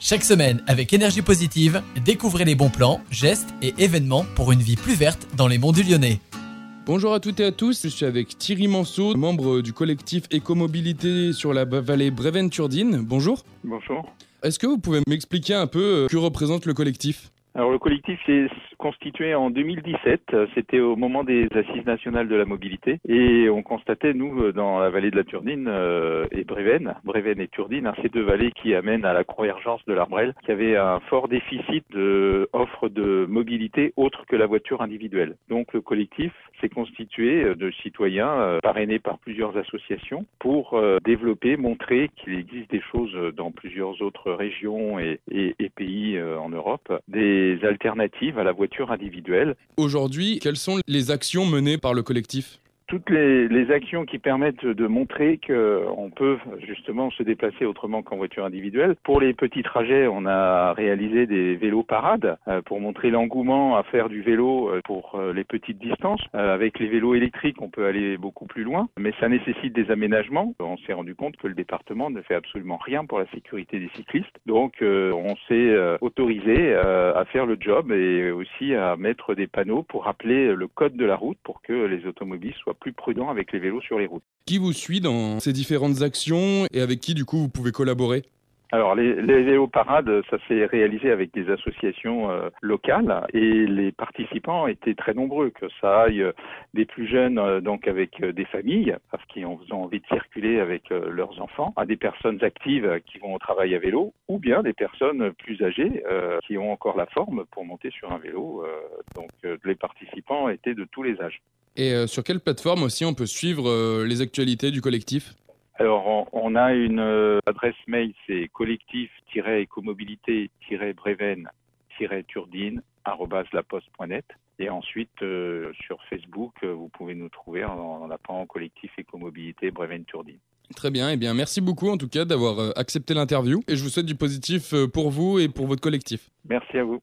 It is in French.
Chaque semaine, avec énergie positive, découvrez les bons plans, gestes et événements pour une vie plus verte dans les monts du Lyonnais. Bonjour à toutes et à tous, je suis avec Thierry Manceau, membre du collectif Écomobilité sur la vallée Bréven-Turdine. Bonjour. Bonjour. Est-ce que vous pouvez m'expliquer un peu euh, que représente le collectif? Alors le collectif s'est constitué en 2017, c'était au moment des assises nationales de la mobilité et on constatait nous dans la vallée de la Turdine euh, et Bréven, Bréven et Turdine, hein, ces deux vallées qui amènent à la convergence de l'Arbrel, qui avait un fort déficit d'offres de, mobilité autre que la voiture individuelle. Donc le collectif s'est constitué de citoyens euh, parrainés par plusieurs associations pour euh, développer, montrer qu'il existe des choses dans plusieurs autres régions et, et pays en Europe, des alternatives à la voiture Aujourd'hui, quelles sont les actions menées par le collectif? Toutes les, les, actions qui permettent de montrer qu'on peut justement se déplacer autrement qu'en voiture individuelle. Pour les petits trajets, on a réalisé des vélos parades euh, pour montrer l'engouement à faire du vélo euh, pour euh, les petites distances. avec les vélos électriques, on peut aller beaucoup plus loin, mais ça nécessite des aménagements. On s'est rendu compte que le département ne fait absolument rien pour la sécurité des cyclistes. Donc on s'est autorisé à faire le job et aussi à mettre des panneaux pour rappeler le code de la route pour que les automobilistes soient plus prudent avec les vélos sur les routes. Qui vous suit dans ces différentes actions et avec qui du coup vous pouvez collaborer? Alors les, les vélos parades, ça s'est réalisé avec des associations euh, locales et les participants étaient très nombreux, que ça aille euh, des plus jeunes euh, donc avec des familles parce qu'ils ont envie de circuler avec leurs enfants, à des personnes actives qui vont au travail à vélo, ou bien des personnes plus âgées qui ont encore la forme pour monter sur un vélo. donc les participants étaient de tous les âges. Et sur quelle plateforme aussi on peut suivre les actualités du collectif? Alors, on, a une euh, adresse mail, c'est collectif-écomobilité-breven-turdine.net. Et ensuite, euh, sur Facebook, euh, vous pouvez nous trouver en, en appelant collectif écomobilité Breven-Turdine. Très bien, et eh bien merci beaucoup en tout cas d'avoir accepté l'interview et je vous souhaite du positif pour vous et pour votre collectif. Merci à vous.